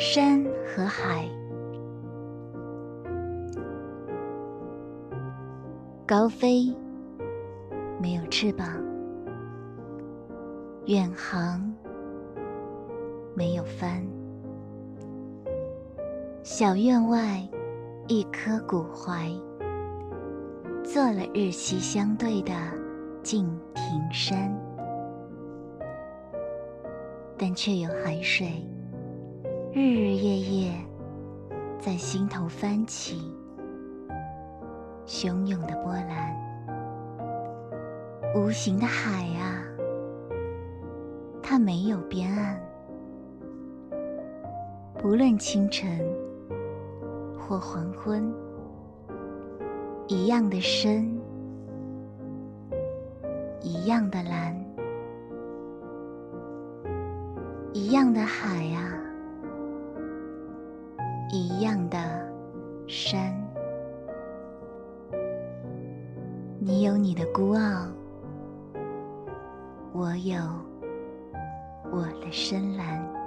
山和海，高飞，没有翅膀；远航，没有帆。小院外，一棵古槐，做了日夕相对的敬亭山，但却有海水。日日夜夜在心头翻起汹涌的波澜，无形的海啊，它没有边岸。不论清晨或黄昏，一样的深，一样的蓝，一样的海啊。一样的山，你有你的孤傲，我有我的深蓝。